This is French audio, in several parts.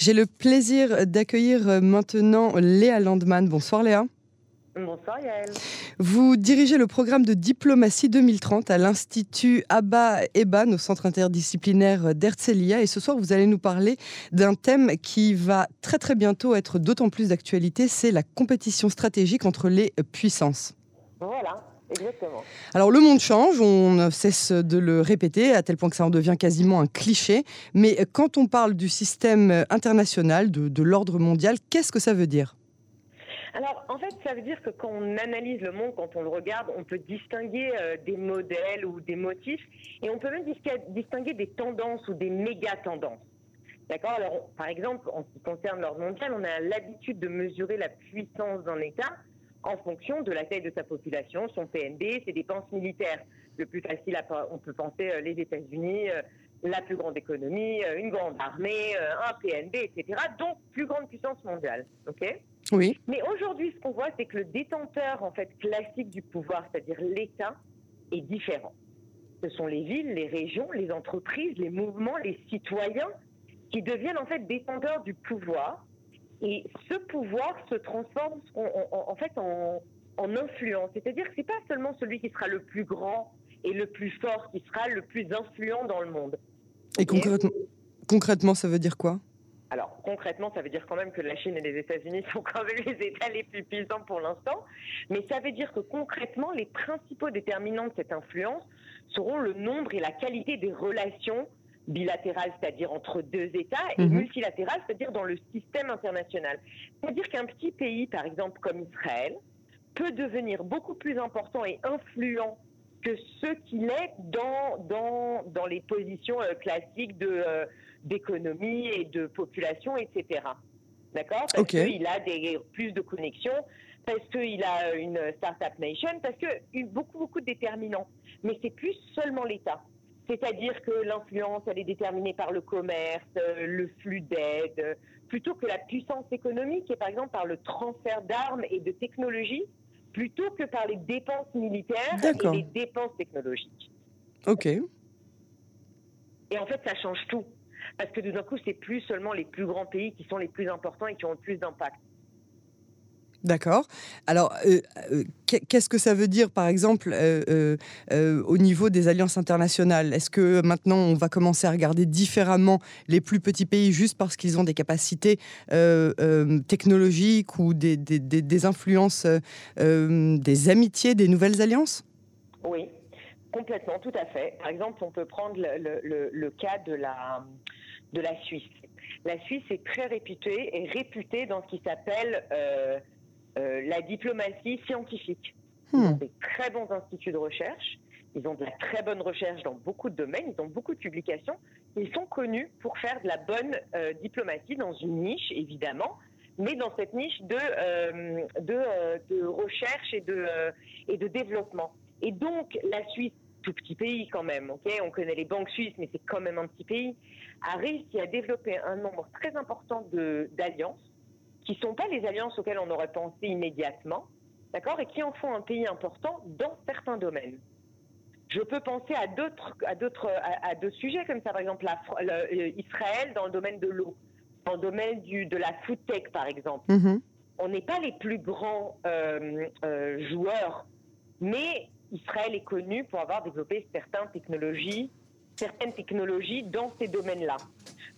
J'ai le plaisir d'accueillir maintenant Léa Landman. Bonsoir Léa. Bonsoir Yael. Vous dirigez le programme de diplomatie 2030 à l'Institut Abba Eban au centre interdisciplinaire d'Herzliya et ce soir vous allez nous parler d'un thème qui va très très bientôt être d'autant plus d'actualité, c'est la compétition stratégique entre les puissances. Voilà. Exactement. Alors le monde change, on ne cesse de le répéter à tel point que ça en devient quasiment un cliché. Mais quand on parle du système international, de, de l'ordre mondial, qu'est-ce que ça veut dire? Alors, en fait, ça veut dire que quand on analyse le monde, quand on le regarde, on peut distinguer euh, des modèles ou des motifs, et on peut même distinguer des tendances ou des méga-tendances. D'accord? Alors, par exemple, en ce qui concerne l'ordre mondial, on a l'habitude de mesurer la puissance d'un État en fonction de la taille de sa population, son PNB, ses dépenses militaires. Le plus facile, on peut penser euh, les États-Unis, euh, la plus grande économie, une grande armée, un PNB, etc. Donc, plus grande puissance mondiale. OK? Oui. Mais aujourd'hui, ce qu'on voit, c'est que le détenteur en fait classique du pouvoir, c'est-à-dire l'État, est différent. Ce sont les villes, les régions, les entreprises, les mouvements, les citoyens qui deviennent en fait détenteurs du pouvoir. Et ce pouvoir se transforme en, fait en, influence. C'est-à-dire que c'est pas seulement celui qui sera le plus grand et le plus fort qui sera le plus influent dans le monde. Et concrètement, concrètement ça veut dire quoi? Alors concrètement, ça veut dire quand même que la Chine et les États-Unis sont quand même les États les plus puissants pour l'instant, mais ça veut dire que concrètement, les principaux déterminants de cette influence seront le nombre et la qualité des relations bilatérales, c'est-à-dire entre deux États, et mhm. multilatérales, c'est-à-dire dans le système international. C'est-à-dire qu'un petit pays, par exemple comme Israël, peut devenir beaucoup plus important et influent que ce qu'il est dans, dans, dans les positions euh, classiques de... Euh, d'économie et de population, etc. D'accord? Parce qu'il a des, plus de connexions, parce qu'il a une start-up nation, parce que beaucoup, beaucoup de déterminants. Mais c'est plus seulement l'État. C'est-à-dire que l'influence, elle est déterminée par le commerce, euh, le flux d'aide, plutôt que la puissance économique, et par exemple par le transfert d'armes et de technologies, plutôt que par les dépenses militaires et les dépenses technologiques. Ok. Et en fait, ça change tout parce que tout d'un coup, c'est plus seulement les plus grands pays qui sont les plus importants et qui ont le plus d'impact. D'accord. Alors, euh, euh, qu'est-ce que ça veut dire, par exemple, euh, au niveau des alliances internationales? Est-ce que maintenant, on va commencer à regarder différemment les plus petits pays juste parce qu'ils ont des capacités technologiques ou des, influences, des amitiés, des nouvelles alliances? Oui, complètement, tout à fait. Par exemple, on peut prendre le, cas de la, de la Suisse. La Suisse est très réputée et réputée dans ce qui s'appelle euh, la diplomatie scientifique. Ils ont hmm. des très bons instituts de recherche, ils ont de la très bonne recherche dans beaucoup de domaines, ils ont beaucoup de publications. Ils sont connus pour faire de la bonne euh, diplomatie dans une niche, évidemment, mais dans cette niche de, de, de, recherche et de, et de développement. Et donc, la Suisse, tout petit pays quand même, ok on connaît les banques suisses, mais c'est quand même un petit pays, a réussi à développer un nombre très important d'alliances, qui ne sont pas les alliances auxquelles on aurait pensé immédiatement, d'accord, et qui en font un pays important dans certains domaines. Je peux penser à d'autres, à d'autres, à, d'autres sujets comme ça, par exemple euh, Israël dans le domaine de l'eau, dans le domaine du, de la food tech par exemple. Mm-hmm. On n'est pas les plus grands euh, euh, joueurs, mais Israël est connu pour avoir développé certaines technologies, certaines technologies dans ces domaines-là.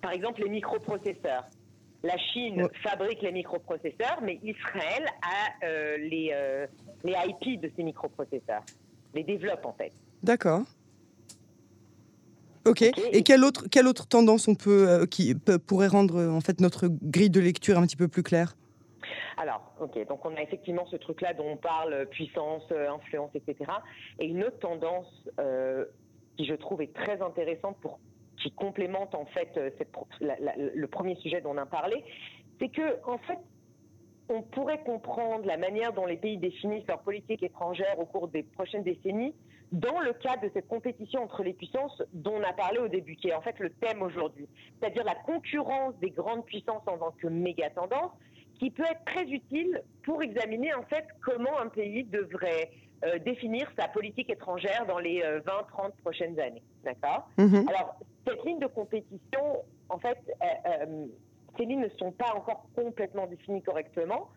Par exemple, les microprocesseurs. La Chine fabrique les microprocesseurs, mais Israël a euh, les, euh, les IP de ces microprocesseurs, les développe en fait. D'accord. Ok. Et quelle autre, quelle autre tendance on peut, euh, qui pourrait rendre en fait notre grille de lecture un petit peu plus claire? Alors, ok, donc on a effectivement ce truc-là dont on parle, puissance, influence, etc. Et une autre tendance qui je trouve est très intéressante pour qui complémente en fait le premier sujet dont on a parlé, c'est que en fait on pourrait comprendre la manière dont les pays définissent leur politique étrangère au cours des prochaines décennies dans le cadre de cette compétition entre les puissances dont on a parlé au début, qui est en fait le thème aujourd'hui, c'est-à-dire la concurrence des grandes puissances en tant que méga tendance, qui peut être très utile pour examiner en fait comment un pays devrait euh, définir sa politique étrangère dans les 20-30 euh, prochaines années. D'accord? Mhm. Alors, cette ligne de compétition, en fait, ces lignes ne sont pas encore complètement définies correctement,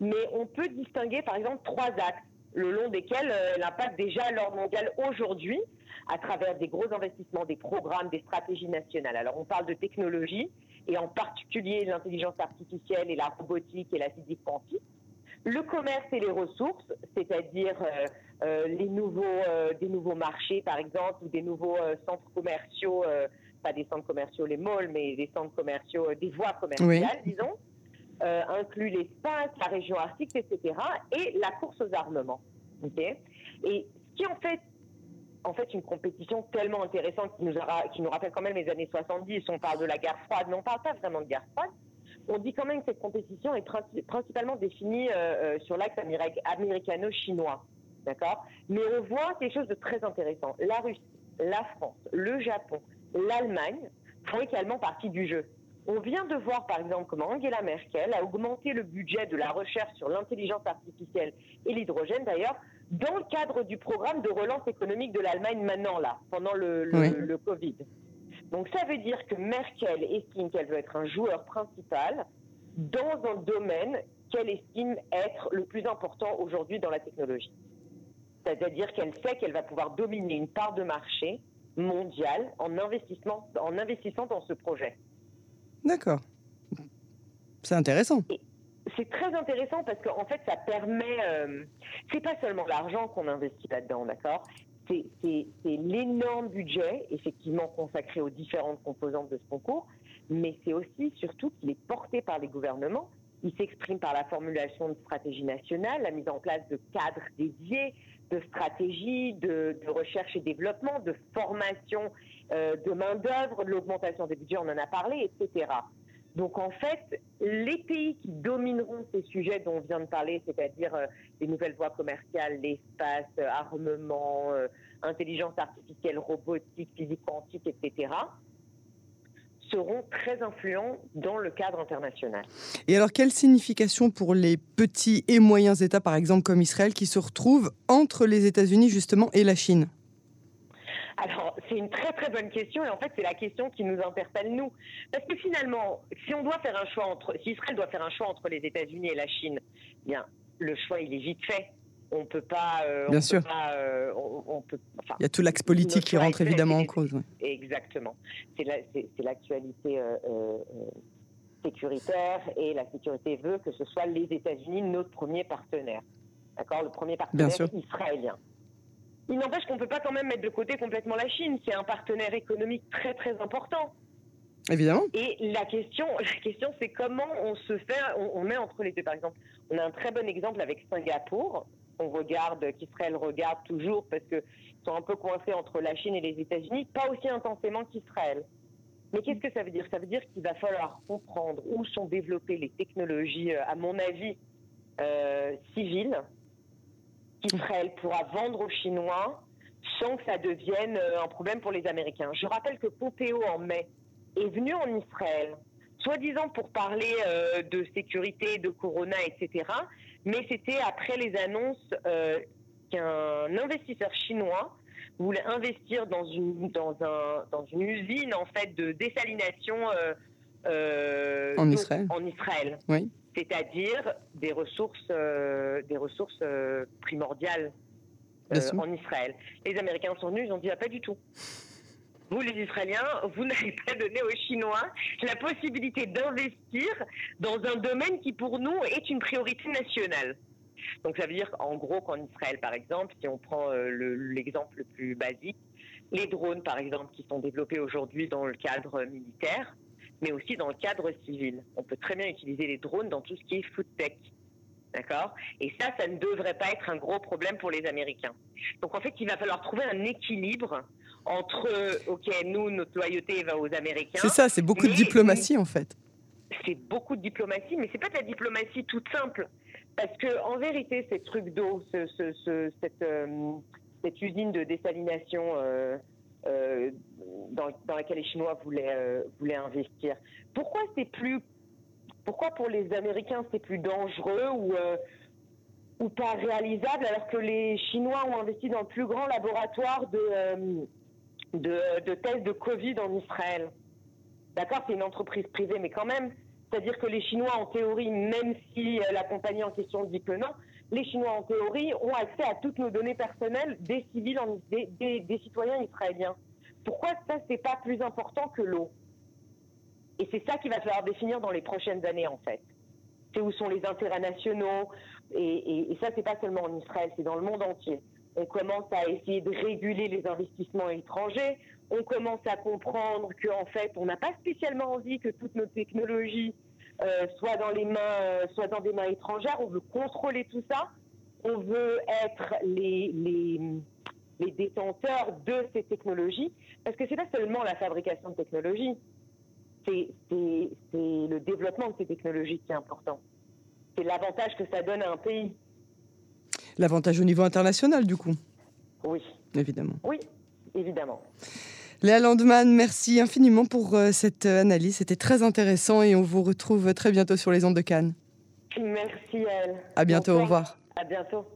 mais on peut distinguer par exemple trois axes le long desquels euh, elle impacte déjà l'ordre mondial aujourd'hui à travers des gros investissements, des programmes, des stratégies nationales. Alors on parle de technologie et en particulier l'intelligence artificielle et la robotique et la physique quantique. Le commerce et les ressources, c'est-à-dire euh, euh, les nouveaux, des nouveaux marchés par exemple ou des nouveaux centres commerciaux, pas des centres commerciaux les malls, mais des centres commerciaux, des voies commerciales, disons. inclut l'espace, la région arctique, etc. et la course aux armements. et ce qui en fait en fait une compétition tellement intéressante qui nous, qui nous rappelle quand même les années 70. On parle de la guerre froide, mais on ne parle pas vraiment de guerre froide. On dit quand même que cette compétition est principalement définie euh, euh, sur l'axe américano-chinois. D'accord? Mais on voit quelque chose de très intéressant. La Russie, la France, le Japon, l'Allemagne font également partie du jeu. On vient de voir par exemple comment Angela Merkel a augmenté le budget de la recherche sur l'intelligence artificielle et l'hydrogène d'ailleurs dans le cadre du programme de relance économique de l'Allemagne maintenant, là, pendant le, le, Covid. Donc ça veut dire que Merkel estime qu'elle veut être un joueur principal dans un domaine qu'elle estime être le plus important aujourd'hui dans la technologie. C'est-à-dire qu'elle sait qu'elle va pouvoir dominer une part de marché mondiale en, investissement, en investissant dans ce projet. D'accord. C'est intéressant c'est très intéressant parce qu'en fait, ça permet. Euh, c'est pas seulement l'argent qu'on investit là-dedans, d'accord? C'est l'énorme budget, effectivement, consacré aux différentes composantes de ce concours, mais c'est aussi, surtout, qu'il est porté par les gouvernements. Il s'exprime par la formulation de stratégies nationales, la mise en place de cadres dédiés, de stratégies, de, recherche et développement, de formation euh, de main-d'œuvre, de l'augmentation des budgets, on en a parlé, etc. Donc en fait, les pays qui domineront ces sujets dont on vient de parler, c'est-à-dire euh, les nouvelles voies commerciales, l'espace, euh, armement, euh, intelligence artificielle, robotique, physique quantique, etc., seront très influents dans le cadre international. Et alors, quelle signification pour les petits et moyens États, par exemple comme Israël, qui se retrouvent entre les États-Unis justement et la Chine? Alors, c'est une très très bonne question et en fait, c'est la question qui nous interpelle nous. Parce que finalement, si on doit faire un choix entre, si Israël doit faire un choix entre les États-Unis et la Chine, bien, le choix il est vite fait. On peut pas. Euh, Bien sûr. Euh, il y a tout l'axe politique qui rentre évidemment en cause. Exactement. C'est l'actualité euh, sécuritaire et la sécurité veut que ce soit les États-Unis notre premier partenaire. D'accord, le premier partenaire israélien. Il n'empêche qu'on ne peut pas quand même mettre de côté complètement la Chine. C'est un partenaire économique très très important. Évidemment. Et la question, la question, c'est comment on se fait, on, met entre les deux. Par exemple, on a un très bon exemple avec Singapour. On regarde, qu'Israël regarde toujours parce qu'ils sont un peu coincés entre la Chine et les États-Unis, pas aussi intensément qu'Israël. Mais qu'est-ce que ça veut dire? Ça veut dire qu'il va falloir comprendre où sont développées les technologies, euh, à mon avis, euh, civiles, qu'Israël pourra vendre aux Chinois sans que ça devienne euh, un problème pour les Américains. Je rappelle que Pompeo, en mai, est venu en Israël, soi-disant pour parler euh, de sécurité, de Corona, etc. Mais c'était après les annonces euh, qu'un investisseur chinois voulait investir dans une usine en fait de désalination en Israël. En Israël. Oui c'est-à-dire des ressources, euh, des ressources euh, primordiales euh, en Israël. Les Américains sont venus, ils ont dit ah, pas du tout. Vous, les Israéliens, vous n'avez pas donné aux Chinois la possibilité d'investir dans un domaine qui, pour nous, est une priorité nationale. Donc, ça veut dire qu'en gros, qu'en Israël, par exemple, si on prend l'exemple le plus basique, les drones, par exemple, qui sont développés aujourd'hui dans le cadre militaire, mais aussi dans le cadre civil. On peut très bien utiliser les drones dans tout ce qui est food tech. D'accord? Et ça, ça ne devrait pas être un gros problème pour les Américains. Donc en fait, il va falloir trouver un équilibre entre, OK, nous, notre loyauté va aux Américains. C'est ça, c'est beaucoup de diplomatie en fait. C'est beaucoup de diplomatie, mais c'est pas de la diplomatie toute simple. Parce que en vérité, ces trucs d'eau, cette, euh, cette, usine de désalination euh, euh, dans, laquelle les Chinois voulaient, euh, voulaient investir. Pourquoi c'est plus, pourquoi pour les Américains c'est plus dangereux ou euh, ou pas réalisable alors que les Chinois ont investi dans le plus grand laboratoire de, de, de tests de Covid en Israël? D'accord, c'est une entreprise privée, mais quand même, C'est-à-dire que les Chinois, en théorie, même si euh, la compagnie en question dit que non, les Chinois, en théorie, ont accès à toutes nos données personnelles des civils, des, citoyens israéliens. Pourquoi ça, c'est pas plus important que l'eau? Et c'est ça qu'il va falloir définir dans les prochaines années, en fait. C'est où sont les intérêts nationaux, et, et, et ça, c'est pas seulement en Israël, c'est dans le monde entier. On commence à essayer de réguler les investissements étrangers. On commence à comprendre qu'en fait, on n'a pas spécialement envie que toutes nos technologies euh, soient dans les mains, euh, soient dans des mains étrangères. On veut contrôler tout ça. On veut être les, les, les détenteurs de ces technologies, parce que c'est pas seulement la fabrication de technologies, c'est le développement de ces technologies qui est important. C'est l'avantage que ça donne à un pays. L'avantage au niveau international, du coup Oui. Évidemment. Oui, évidemment. Léa Landman, merci infiniment pour euh, cette euh, analyse. C'était très intéressant et on vous retrouve très bientôt sur les ondes de Cannes. Merci, Elle. À bientôt, au revoir. À bientôt.